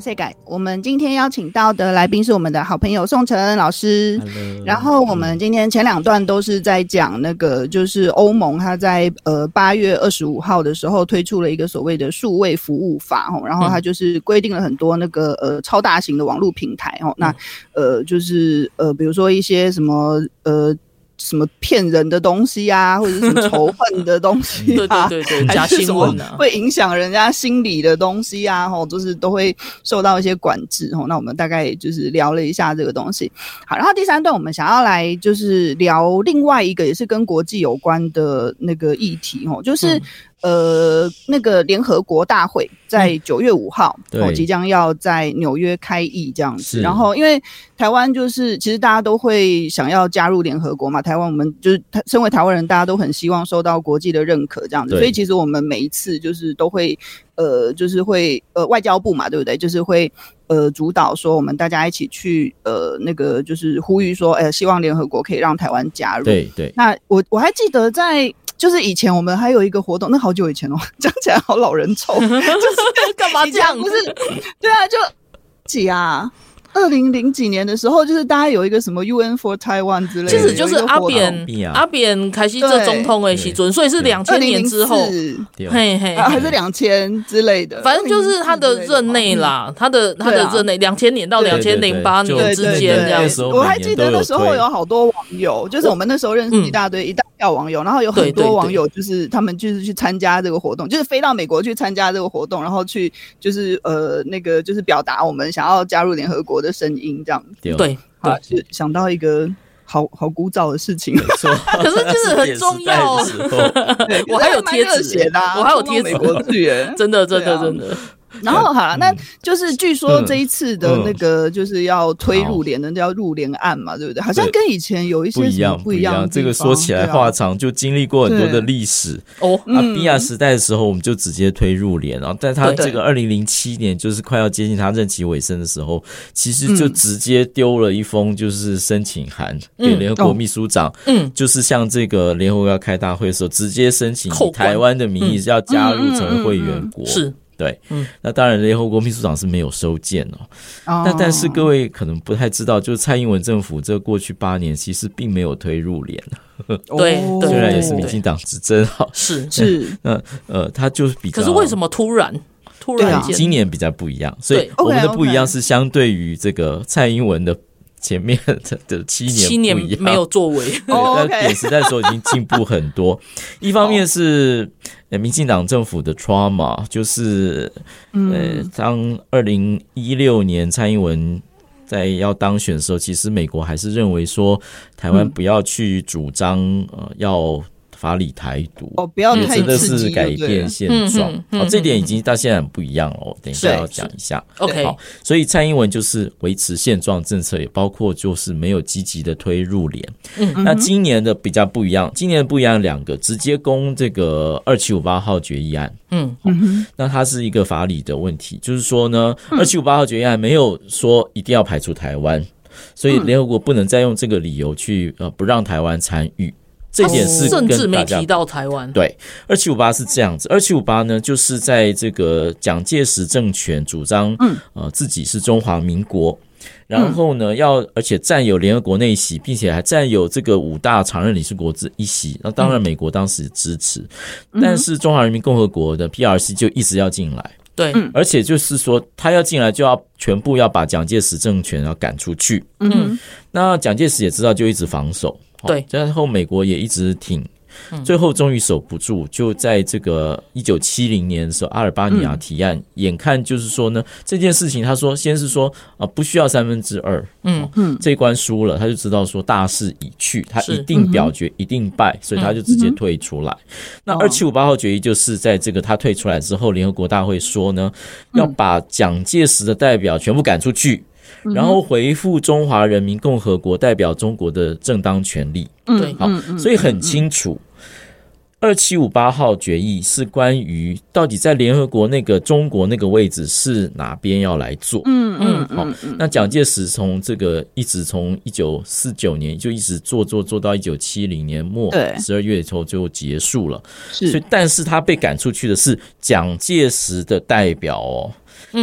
转世界，我们今天邀请到的来宾是我们的好朋友宋承恩老师。Hello. 然后我们今天前两段都是在讲那个，就是欧盟它在呃八月二十五号的时候推出了一个所谓的数位服务法哦，然后它就是规定了很多那个呃超大型的网络平台哦，那呃就是呃比如说一些什么呃。什么骗人的东西啊，[LAUGHS] 或者是什么仇恨的东西啊，对 [LAUGHS] 对对，假新闻啊，会影响人家心理的东西啊，吼，就是都会受到一些管制吼。那我们大概就是聊了一下这个东西。好，然后第三段我们想要来就是聊另外一个也是跟国际有关的那个议题吼，就是。嗯呃，那个联合国大会在九月五号，哦、嗯，即将要在纽约开议这样子。然后，因为台湾就是其实大家都会想要加入联合国嘛，台湾我们就是身为台湾人，大家都很希望受到国际的认可这样子。所以，其实我们每一次就是都会呃，就是会呃，外交部嘛，对不对？就是会呃，主导说我们大家一起去呃，那个就是呼吁说，呃，希望联合国可以让台湾加入。对对。那我我还记得在。就是以前我们还有一个活动，那好久以前哦，[LAUGHS] 讲起来好老人臭，[LAUGHS] 就是干嘛这样？不是，对啊，就挤啊。二零零几年的时候，就是大家有一个什么 UN for Taiwan 之类的，其实就是阿扁阿扁。凯西这总统的时阵，所以是两千年之后，嘿嘿，还是两千之类的，反正就是他的任内啦，他的他的任内两千年到两千零八年之间这样子。我还记得那时候有好多网友，就是我们那时候认识一大堆一大票网友，然后有很多网友就是他们就是去参加这个活动，就是飞到美国去参加这个活动，然后去就是呃那个就是表达我们想要加入联合国的声音这样。子，对，啊，是想到一个好好古早的事情，[LAUGHS] 可是就是很重要。[LAUGHS] 我还有贴纸写的，我还有贴纸，[LAUGHS] 真的，真的，真的。[LAUGHS] 然后好了，那就是据说这一次的那个就是要推入联的叫入联案嘛，对不对？好像跟以前有一些不一样，不一样。这个说起来话长，就经历过很多的历史。哦，啊，比亚时代的时候，我们就直接推入联，然后在他这个二零零七年，就是快要接近他任期尾声的时候，其实就直接丢了一封就是申请函给联合国秘书长，嗯，就是像这个联合国要开大会的时候，直接申请以台湾的名义要加入成为会员国，是。对，嗯，那当然，联合国秘书长是没有收件哦。那但是各位可能不太知道，就是蔡英文政府这过去八年其实并没有推入联。对，虽然也是民进党执政，好是 [LAUGHS] 是。那呃，他就是比较，可是为什么突然突然间今年比较不一样？所以我们的不一样是相对于这个蔡英文的。前面的七年七年没有作为，[LAUGHS] 在扁时代的时候已经进步很多。一方面是民进党政府的 trauma，就是呃，当二零一六年蔡英文在要当选的时候，其实美国还是认为说台湾不要去主张呃要法理台独哦，不要太真的是改变现状。好，这点已经到现在很不一样了。等一下要讲一下。OK，好，所以蔡英文就是维持现状政策，也包括就是没有积极的推入联。嗯，那今年的比较不一样，今年的不一样两个，直接攻这个二七五八号决议案。嗯，那它是一个法理的问题，就是说呢，二七五八号决议案没有说一定要排除台湾。所以联合国不能再用这个理由去呃不让台湾参与，这点是甚至没提到台湾。对，二七五八是这样子，二七五八呢就是在这个蒋介石政权主张，嗯呃自己是中华民国，然后呢要而且占有联合国内席，并且还占有这个五大常任理事国之一席。那当然美国当时支持，但是中华人民共和国的 PRC 就一直要进来。对，而且就是说，他要进来就要全部要把蒋介石政权要赶出去。嗯，那蒋介石也知道，就一直防守。对，然后美国也一直挺。最后终于守不住，就在这个一九七零年的时候，阿尔巴尼亚提案，眼看就是说呢，这件事情，他说先是说啊，不需要三分之二，嗯嗯，这一关输了，他就知道说大势已去，他一定表决，一定败，所以他就直接退出来。那二七五八号决议就是在这个他退出来之后，联合国大会说呢，要把蒋介石的代表全部赶出去。然后回复中华人民共和国代表中国的正当权利。对，好，所以很清楚，二七五八号决议是关于到底在联合国那个中国那个位置是哪边要来做。嗯嗯，好，那蒋介石从这个一直从一九四九年就一直做做做到一九七零年末十二月以后就结束了。是，所以但是他被赶出去的是蒋介石的代表哦。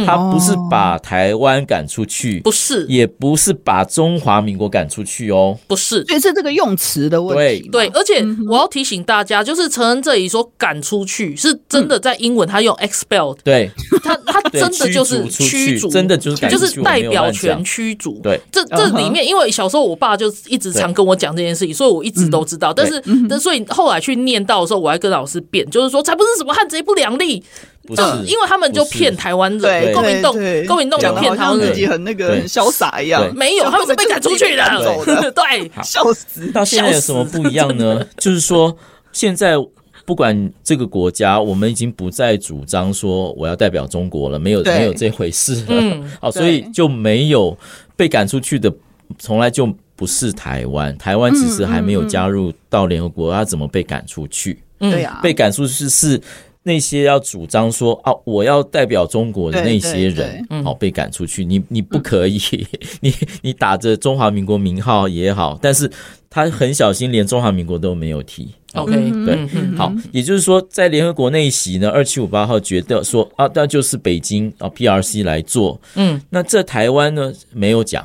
他不是把台湾赶出去，不是，也不是把中华民国赶出去哦，不是，所以是这个用词的问题。对，而且我要提醒大家，就是承恩这里说赶出去，是真的在英文他用 expelled，对，他他真的就是驱逐，真的就是就是代表权驱逐。对，这这里面，因为小时候我爸就一直常跟我讲这件事情，所以我一直都知道。但是，但所以后来去念到的时候，我还跟老师辩，就是说才不是什么汉贼不两立。就因为他们就骗台湾人，公民洞，公民洞就骗台湾人，自己很那个很潇洒一样。没有，他们是被赶出去的。[LAUGHS] 对，笑死。到现在有什么不一样呢？[LAUGHS] 就是说，现在不管这个国家，我们已经不再主张说我要代表中国了，没有没有这回事了。嗯，[LAUGHS] 好，所以就没有被赶出去的，从来就不是台湾。台湾其实还没有加入到联合国，要怎么被赶出去？对呀，被赶出去是。那些要主张说啊，我要代表中国的那些人，好被赶出去。你你不可以，[LAUGHS] 你你打着中华民国名号也好，但是他很小心，连中华民国都没有提。OK，对，好，也就是说，在联合国那一席呢，二七五八号觉得说啊，那就是北京啊，PRC 来做。嗯，那这台湾呢没有讲。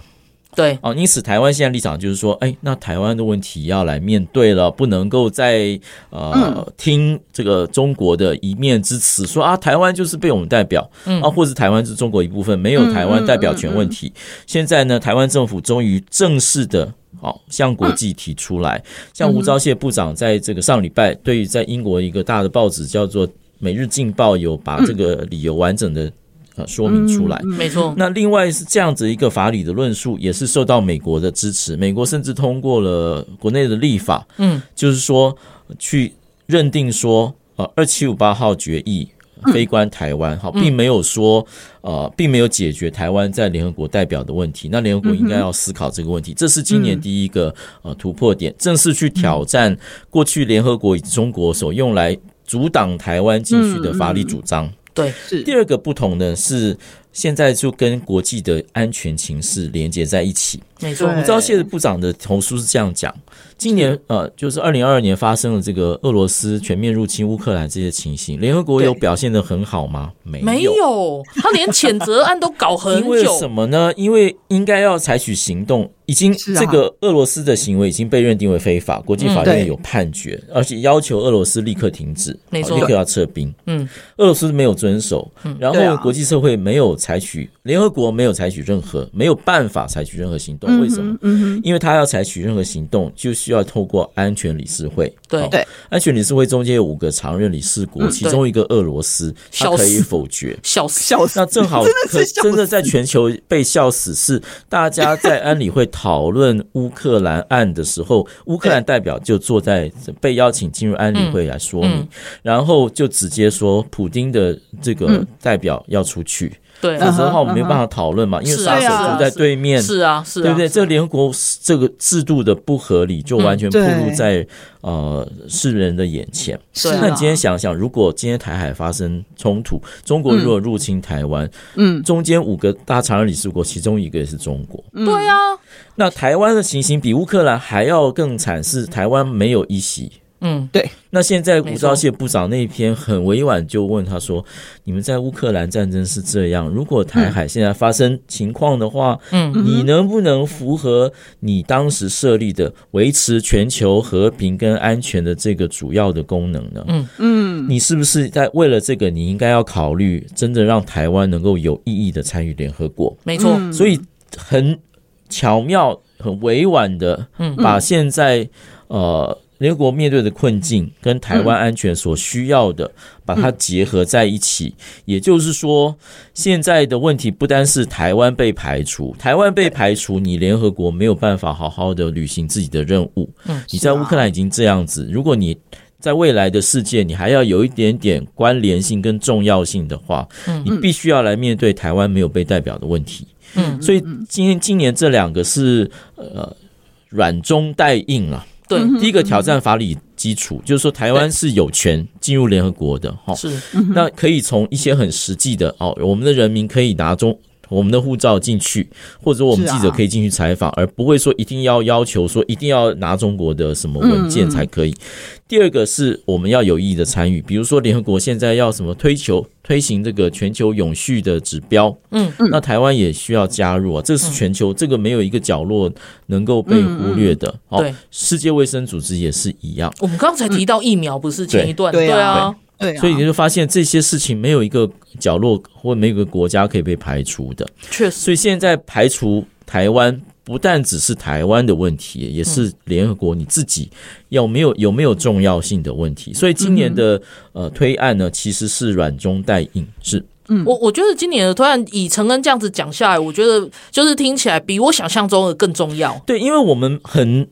对。哦，因此台湾现在立场就是说，哎，那台湾的问题要来面对了，不能够再呃听这个中国的一面之词，说啊台湾就是被我们代表，嗯。啊，或者台湾是中国一部分，没有台湾代表权问题。现在呢，台湾政府终于正式的哦向国际提出来，像吴钊燮部长在这个上礼拜，对于在英国一个大的报纸叫做《每日镜报》有把这个理由完整的。呃，说明出来，没错。那另外是这样子一个法理的论述，也是受到美国的支持。美国甚至通过了国内的立法，嗯，就是说去认定说，呃，二七五八号决议非关台湾，好，并没有说，呃，并没有解决台湾在联合国代表的问题。那联合国应该要思考这个问题，这是今年第一个呃突破点，正式去挑战过去联合国以及中国所用来阻挡台湾继续的法理主张。对，是第二个不同的是，现在就跟国际的安全情势连接在一起。没错，你知道谢部长的投书是这样讲。今年呃，就是二零二二年发生了这个俄罗斯全面入侵乌克兰这些情形，联合国有表现的很好吗？没有，没有，他连谴责案都搞很久。因为什么呢？因为应该要采取行动，已经这个俄罗斯的行为已经被认定为非法，国际法院有判决，而且要求俄罗斯立刻停止，没错，立刻要撤兵。嗯，俄罗斯没有遵守，然后国际社会没有采取，联合国没有采取任何，没有办法采取任何行动。为什么？嗯，因为他要采取任何行动，就需要透过安全理事会。对对，安全理事会中间有五个常任理事国，其中一个俄罗斯，他可以否决。笑死笑死！那正好 [LAUGHS] 可真的在全球被笑死，是大家在安理会讨论乌克兰案的时候，乌克兰代表就坐在被邀请进入安理会来说明，然后就直接说，普丁的这个代表要出去。对，否则的话我们没有办法讨论嘛，因为杀手就在对面，是啊，是啊，对不对？这个联合国这个制度的不合理，就完全暴露在呃世人的眼前。那你今天想想，如果今天台海发生冲突，中国如果入侵台湾，嗯，中间五个大常任理事国，其中一个也是中国，对啊。那台湾的情形比乌克兰还要更惨，是台湾没有一席。嗯，对。那现在吴钊燮部长那一篇很委婉，就问他说：“你们在乌克兰战争是这样，如果台海现在发生情况的话，嗯，你能不能符合你当时设立的维持全球和平跟安全的这个主要的功能呢？嗯嗯，你是不是在为了这个，你应该要考虑真的让台湾能够有意义的参与联合国？没错，所以很巧妙、很委婉的，嗯，把现在呃。”联合国面对的困境跟台湾安全所需要的，把它结合在一起。也就是说，现在的问题不单是台湾被排除，台湾被排除，你联合国没有办法好好的履行自己的任务。你在乌克兰已经这样子，如果你在未来的世界，你还要有一点点关联性跟重要性的话，你必须要来面对台湾没有被代表的问题。嗯，所以今天今年这两个是呃软中带硬啊。对，第一个挑战法理基础，就是说台湾是有权进入联合国的，哈，是，那可以从一些很实际的哦，我们的人民可以拿中。我们的护照进去，或者我们记者可以进去采访，而不会说一定要要求说一定要拿中国的什么文件才可以。第二个是我们要有意义的参与，比如说联合国现在要什么推求推行这个全球永续的指标，嗯嗯，那台湾也需要加入啊。这是全球这个没有一个角落能够被忽略的。对，世界卫生组织也是一样。我们刚才提到疫苗，不是前一段对啊。对，所以你就发现这些事情没有一个角落或没有一个国家可以被排除的。确实，所以现在排除台湾，不但只是台湾的问题，也是联合国你自己有没有有没有重要性的问题。所以今年的呃推案呢，其实是软中带硬。是，嗯，我我觉得今年的推案以陈恩这样子讲下来，我觉得就是听起来比我想象中的更重要。对，因为我们很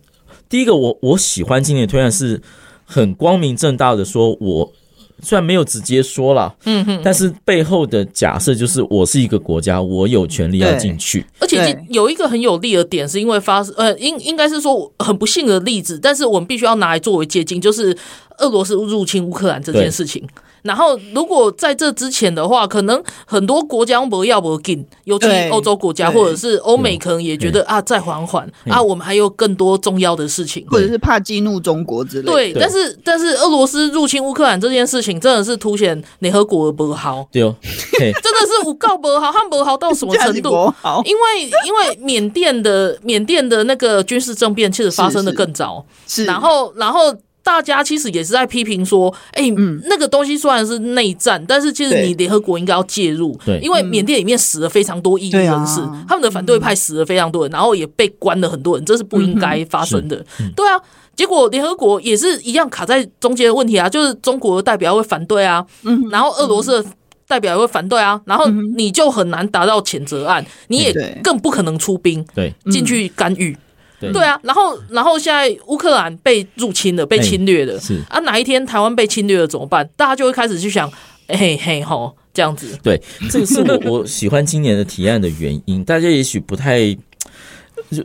第一个，我我喜欢今年的推案是很光明正大的说，我。虽然没有直接说了，嗯哼，但是背后的假设就是我是一个国家，我有权利要进去。而且有一个很有利的点，是因为发生呃，应应该是说很不幸的例子，但是我们必须要拿来作为借鉴，就是俄罗斯入侵乌克兰这件事情。然后，如果在这之前的话，可能很多国家不要不进，尤其欧洲国家或者是欧美，可能也觉得啊，再缓缓啊，我们还有更多重要的事情，或者是怕激怒中国之类的。对，但是但是俄罗斯入侵乌克兰这件事情，真的是凸显联合国的不好。对哦，[LAUGHS] 真的是无告不好，汉不好到什么程度？[LAUGHS] 因为因为缅甸的缅甸的那个军事政变，其实发生的更早。是，然后然后。大家其实也是在批评说，哎、欸，嗯，那个东西虽然是内战，但是其实你联合国应该要介入，对，因为缅甸里面死了非常多异议人士，啊、他们的反对派死了非常多人，然后也被关了很多人，这是不应该发生的。嗯、对啊，结果联合国也是一样卡在中间的问题啊，就是中国的代表会反对啊，嗯，然后俄罗斯的代表也会反对啊，然后你就很难达到谴责案，你也更不可能出兵对。进去干预。对，对啊，然后，然后现在乌克兰被入侵了，被侵略了，是啊，哪一天台湾被侵略了怎么办？大家就会开始去想，嘿嘿吼，这样子。对，这个是我 [LAUGHS] 我喜欢今年的提案的原因。大家也许不太，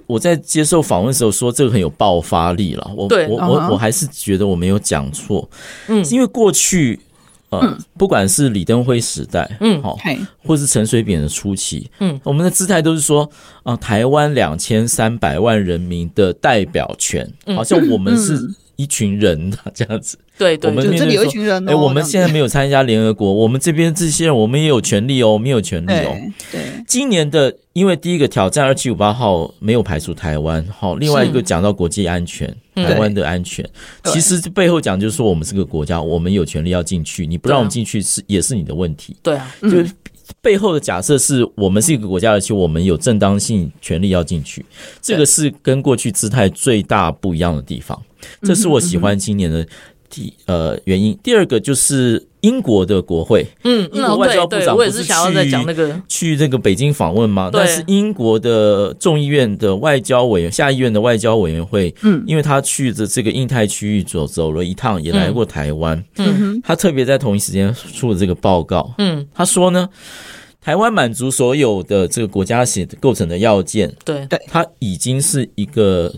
我在接受访问的时候说这个很有爆发力了。我我我我还是觉得我没有讲错，嗯，因为过去。嗯，不管是李登辉时代，嗯，好，或是陈水扁的初期，嗯，我们的姿态都是说，啊，台湾两千三百万人民的代表权，好像我们是一群人这样子。对，对，我们这里有一群人，哎，我们现在没有参加联合国，我们这边这些人，我们也有权利哦，我们也有权利哦。对，今年的，因为第一个挑战二七五八号没有排除台湾，好，另外一个讲到国际安全。台湾的安全，其实背后讲就是说，我们是个国家，我们有权利要进去，你不让我们进去是也是你的问题。对啊，就背后的假设是我们是一个国家，而且我们有正当性权利要进去，这个是跟过去姿态最大不一样的地方。这是我喜欢今年的第呃原因。第二个就是英国的国会，嗯，英国外交部长不是想要再讲那个。去这个北京访问吗？但是英国的众议院的外交委员、下议院的外交委员会，嗯，因为他去的这个印太区域走走了一趟，也来过台湾，嗯，他特别在同一时间出了这个报告，嗯，他说呢。台湾满足所有的这个国家写构成的要件，对，但它已经是一个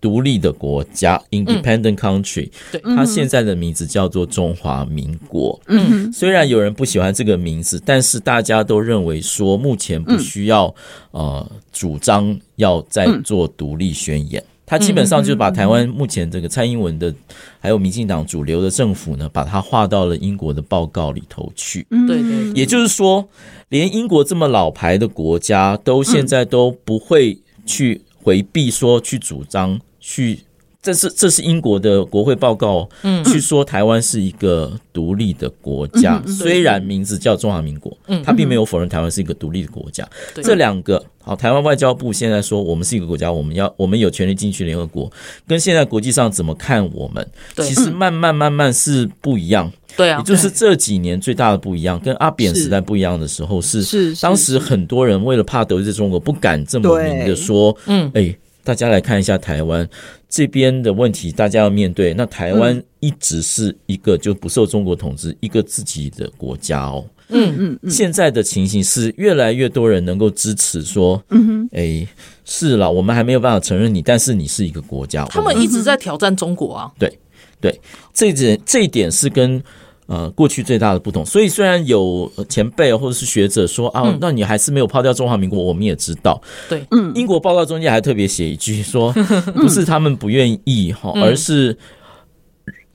独立的国家，independent country。对，它现在的名字叫做中华民国。嗯，虽然有人不喜欢这个名字，但是大家都认为说，目前不需要呃主张要再做独立宣言。他基本上就是把台湾目前这个蔡英文的，还有民进党主流的政府呢，把它划到了英国的报告里头去。对对，也就是说，连英国这么老牌的国家，都现在都不会去回避说去主张去。这是这是英国的国会报告，嗯，去说台湾是一个独立的国家，嗯、虽然名字叫中华民国，嗯，他并没有否认台湾是一个独立的国家。嗯、这两个好，台湾外交部现在说我们是一个国家，我们要我们有权利进去联合国，跟现在国际上怎么看我们，其实慢慢慢慢是不一样。对啊，也就是这几年最大的不一样，跟阿扁时代不一样的时候是，是当时很多人为了怕得罪中国，不敢这么明的说，嗯，哎。大家来看一下台湾这边的问题，大家要面对。那台湾一直是一个就不受中国统治，一个自己的国家哦。嗯嗯嗯。现在的情形是越来越多人能够支持说，嗯哼，哎，是了，我们还没有办法承认你，但是你是一个国家。他们一直在挑战中国啊。对对，这一点这一点是跟。呃，过去最大的不同，所以虽然有前辈或者是学者说啊，那你还是没有抛掉中华民国，我们也知道。对，嗯，英国报告中间还特别写一句说，[LAUGHS] 不是他们不愿意哈，而是。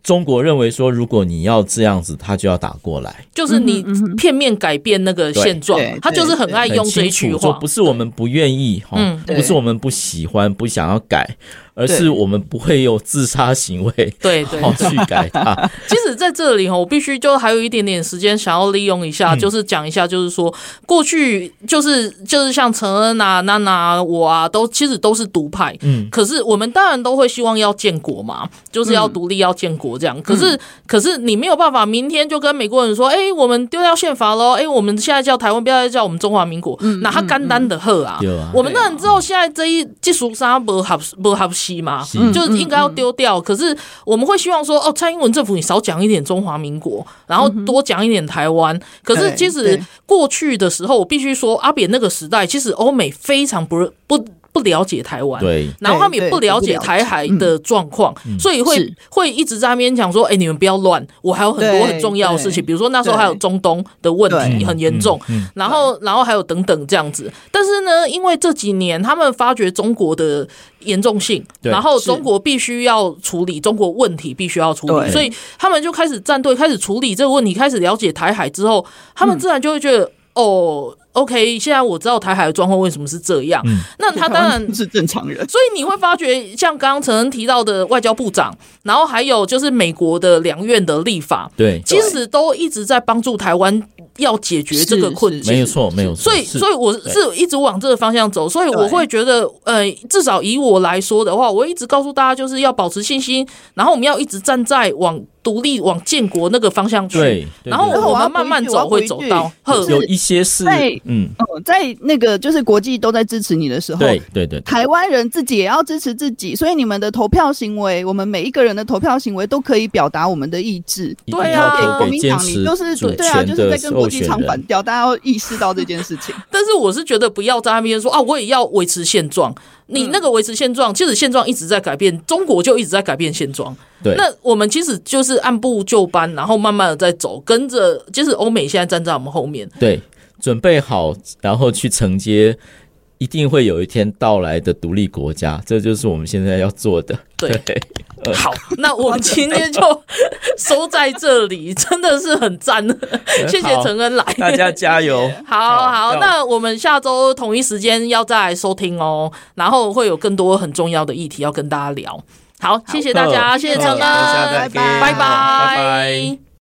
中国认为说，如果你要这样子，他就要打过来，就是你片面改变那个现状，他就是很爱用这一句话，说不是我们不愿意哈，不是我们不喜欢，不想要改，而是我们不会有自杀行为，对 [LAUGHS] 对，去改它。[LAUGHS] 其实在这里哈，我必须就还有一点点时间，想要利用一下，就是讲一下，就是说过去就是就是像陈恩啊、娜娜我啊，都其实都是独派，嗯，可是我们当然都会希望要建国嘛，就是要独立要建国。这样，可是可是你没有办法，明天就跟美国人说，哎、欸，我们丢掉宪法喽，哎、欸，我们现在叫台湾，不要再叫我们中华民国，哪他干单的喝啊，我们当然知道现在这一技术啥不合不合适嘛，就是应该要丢掉。可是我们会希望说，哦，蔡英文政府你少讲一点中华民国，然后多讲一点台湾。可是其实过去的时候，我必须说，阿扁那个时代，其实欧美非常不不。不了解台湾，对，然后他们也不了解台海的状况，所以会会一直在那边讲说：“哎，你们不要乱，我还有很多很重要的事情，比如说那时候还有中东的问题很严重，然后然后还有等等这样子。但是呢，因为这几年他们发觉中国的严重性，然后中国必须要处理中国问题，必须要处理，所以他们就开始站队，开始处理这个问题，开始了解台海之后，他们自然就会觉得哦。” OK，现在我知道台海的状况为什么是这样。嗯、那他当然是正常人，所以你会发觉，像刚刚陈恩提到的外交部长，然后还有就是美国的两院的立法，对，其实都一直在帮助台湾要解决这个困境。没有错，没有错。所以，所以我是一直往这个方向走。所以我会觉得，呃，至少以我来说的话，我一直告诉大家，就是要保持信心，然后我们要一直站在往独立、往建国那个方向去。对，然后我们慢慢走，会走到有一些是。嗯，在那个就是国际都在支持你的时候，对对对，台湾人自己也要支持自己，所以你们的投票行为，我们每一个人的投票行为都可以表达我们的意志。对啊，国民党你就是对啊，就是在跟国际唱反调，大家要意识到这件事情。但是我是觉得不要在那边说啊，我也要维持现状。你那个维持现状，其实现状一直在改变，中国就一直在改变现状。对，那我们其实就是按部就班，然后慢慢的在走，跟着，就是欧美现在站在我们后面。对。准备好，然后去承接一定会有一天到来的独立国家，这就是我们现在要做的。对，[LAUGHS] [LAUGHS] 好，那我们今天就收在这里，真的是很赞，[LAUGHS] 谢谢陈恩来，大家加油。好好，那我们下周同一时间要再来收听哦，然后会有更多很重要的议题要跟大家聊。好，谢谢大家，谢谢陈恩，拜拜，拜拜。